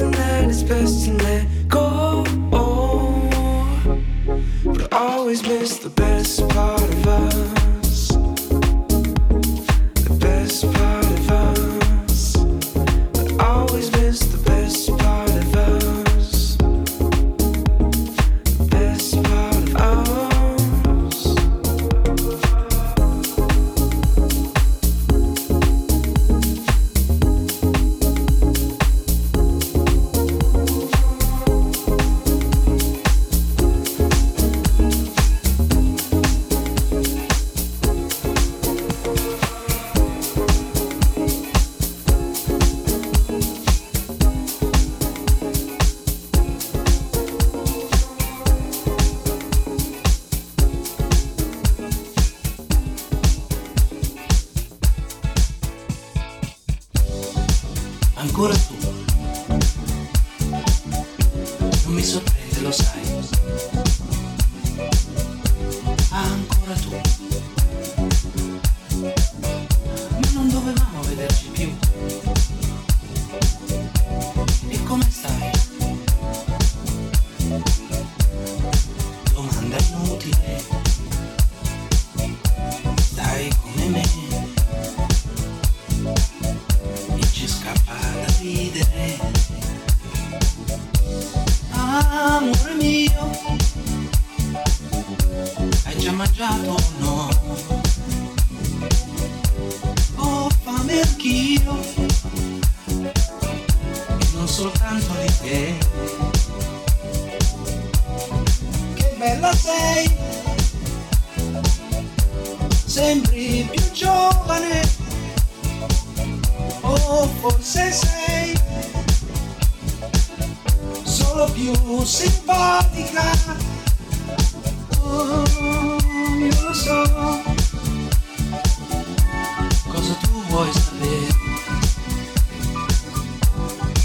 and that it's best to let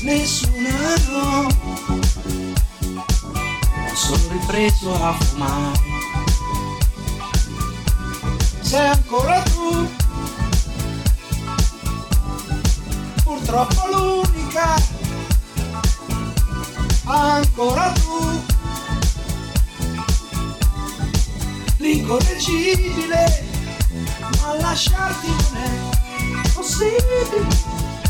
nessuna no. Sono ripreso a fumare. Sei ancora tu, purtroppo l'unica, ancora tu, l'incorreggibile, ma lasciarti non è possibile.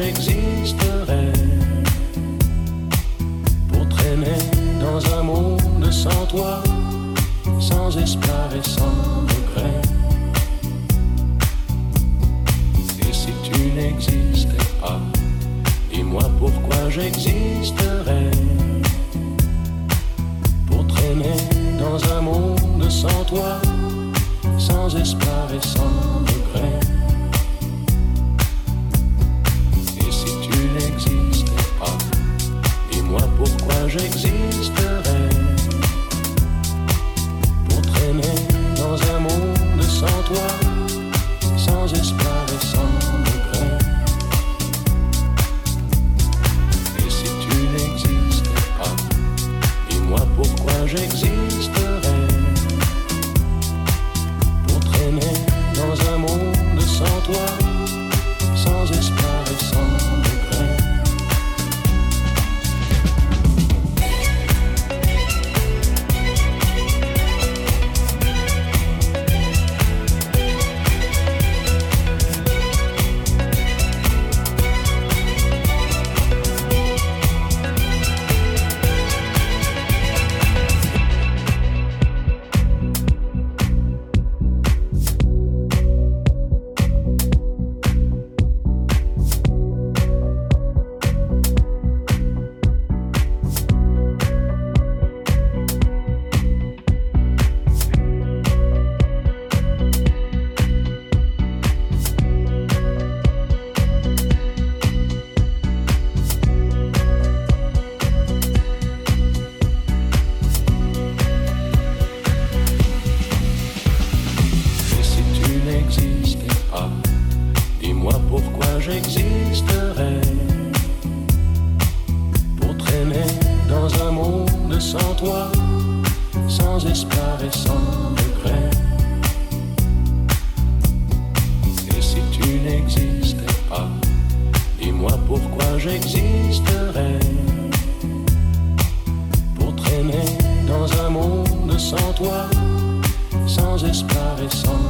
j'existerai pourquoi j'existerais. Pour traîner dans un monde sans toi, sans espoir et sans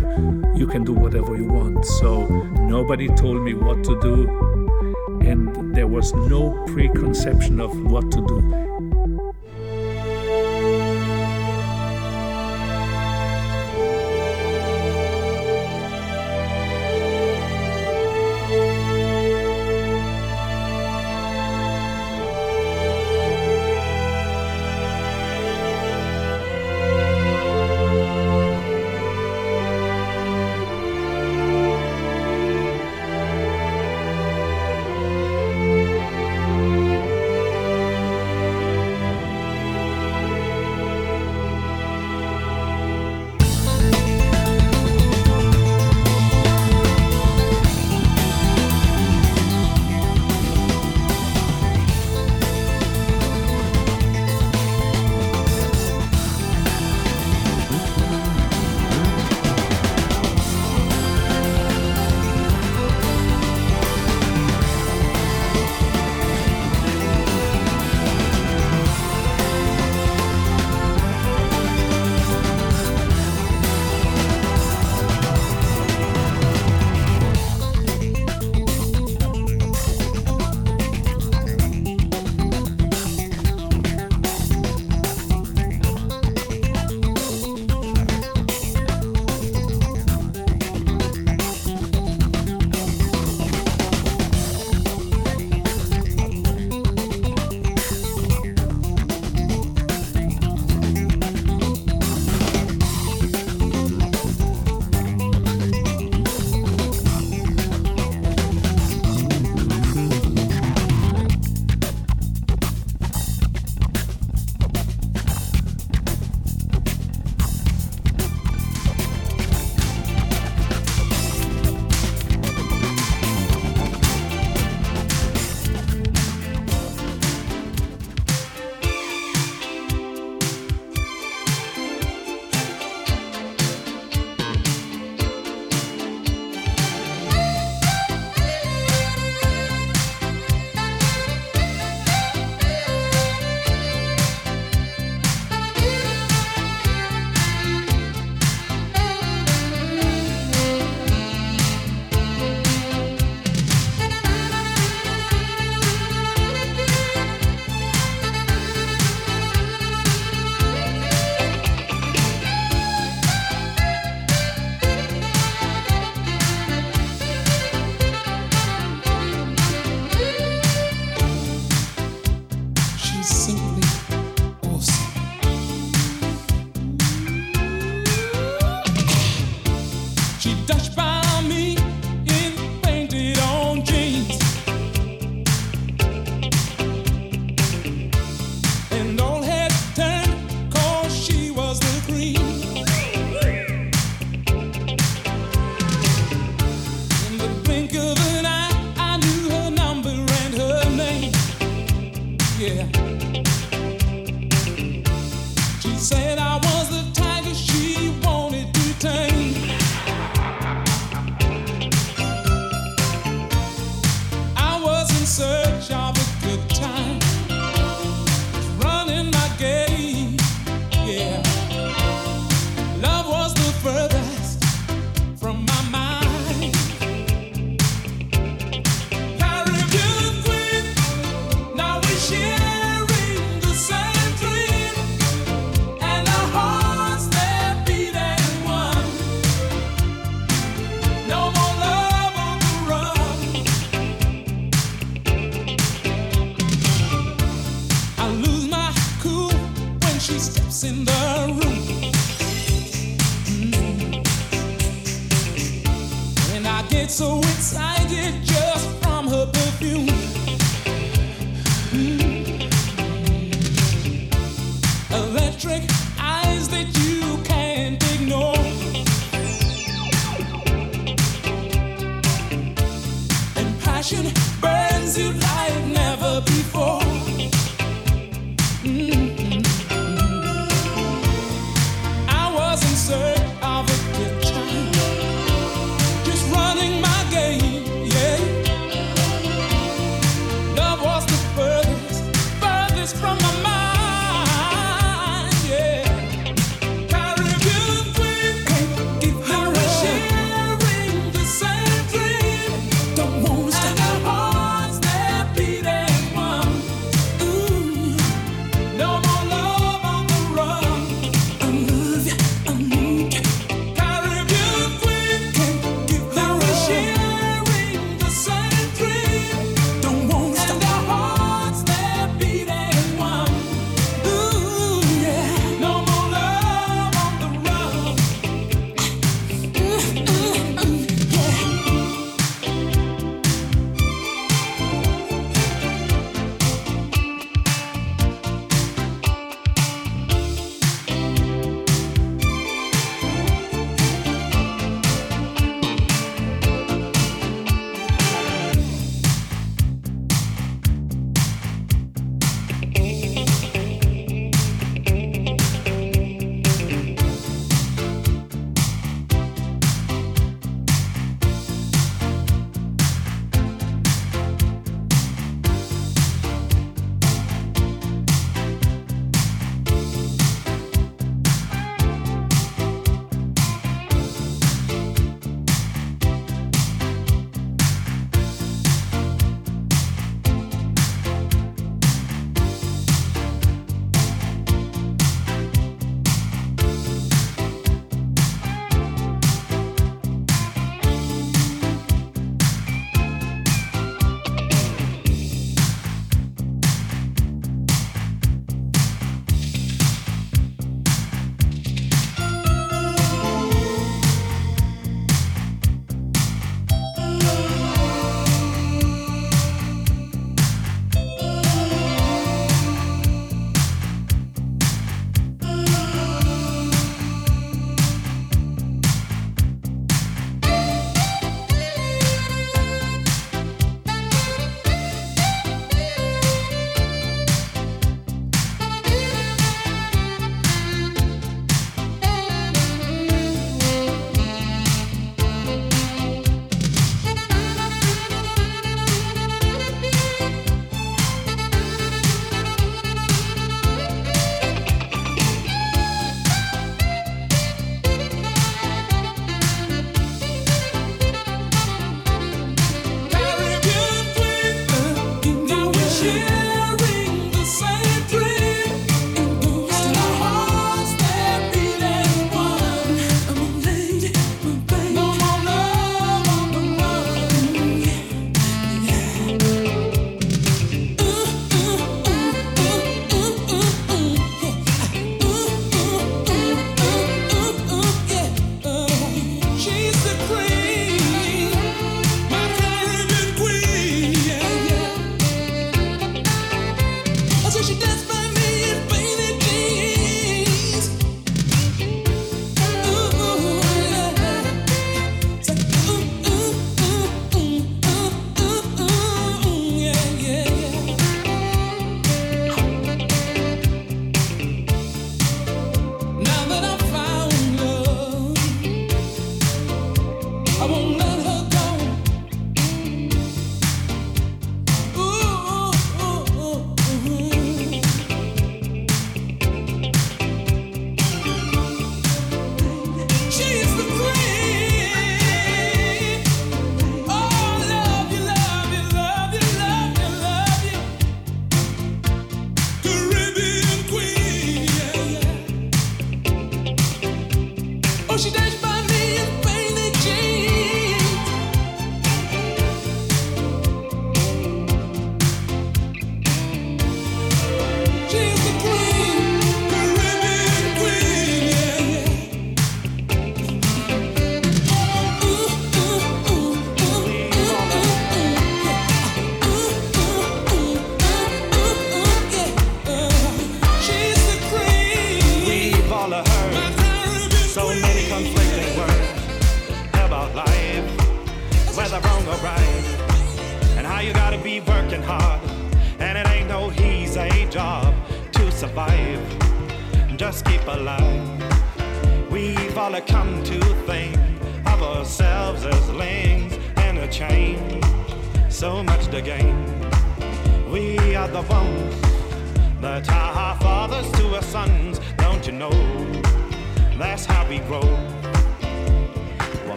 You can do whatever you want. So nobody told me what to do, and there was no preconception of what to do.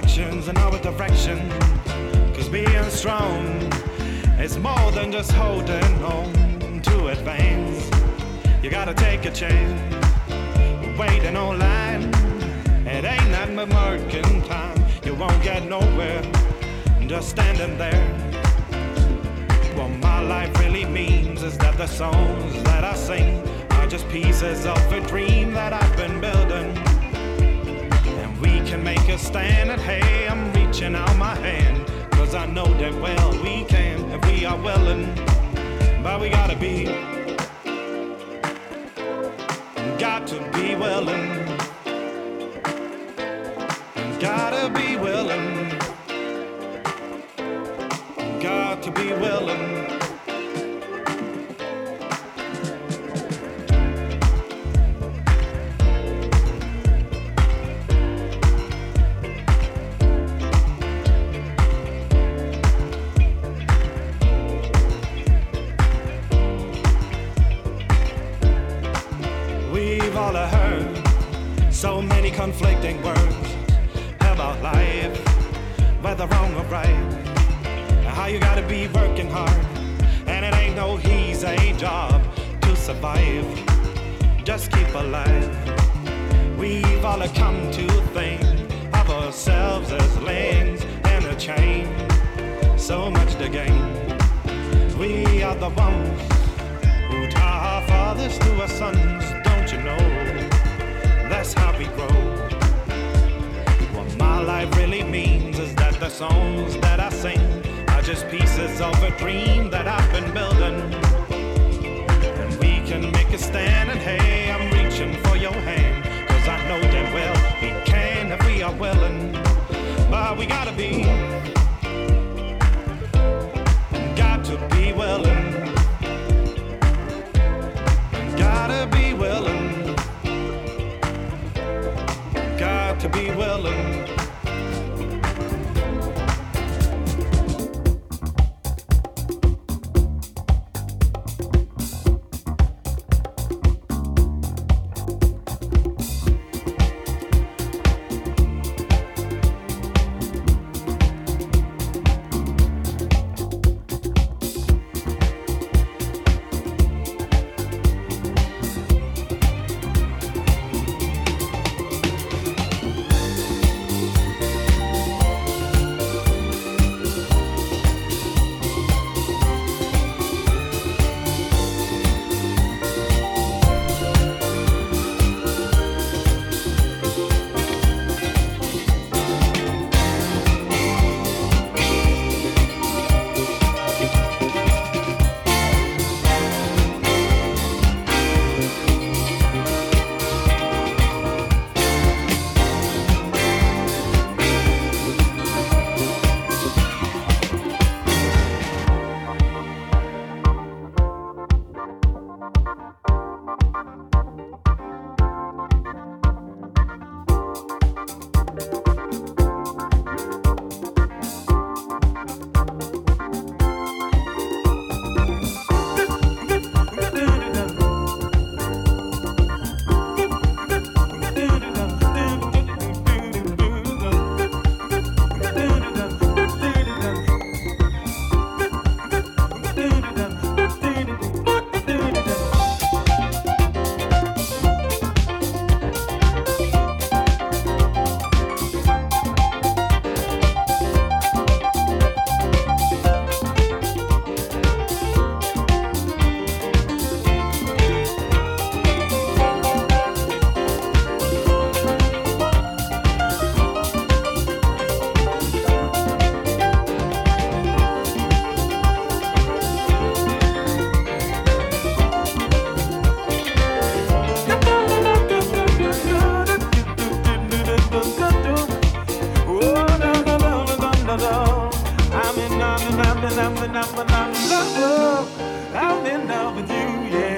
directions and our direction. Cause being strong is more than just holding on to advance. You gotta take a chance. Waiting on line, it ain't nothing but working time. You won't get nowhere just standing there. What my life really means is that the songs that I sing are just pieces of a dream that I've been building can make a stand. And hey, I'm reaching out my hand. Cause I know that well we can, and we are willing. But we gotta be, got to be willing. Gotta be willing. Got to be willing. I'm in love with you, yeah.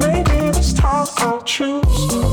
Maybe this time I'll choose.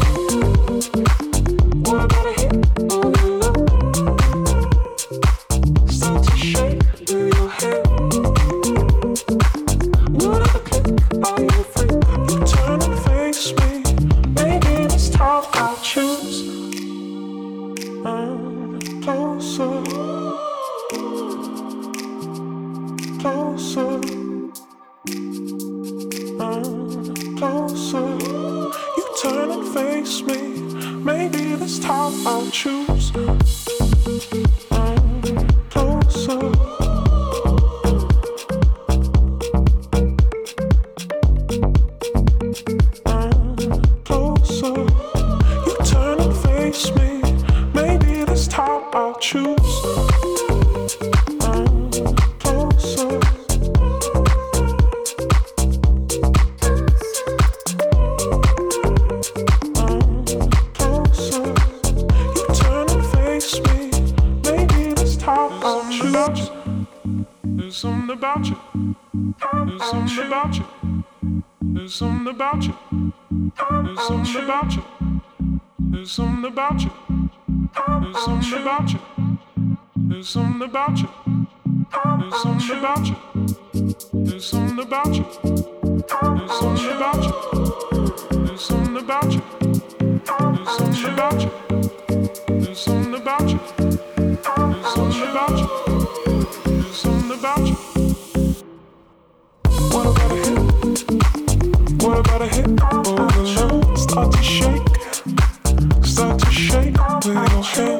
Start to shake, start to shake with your head.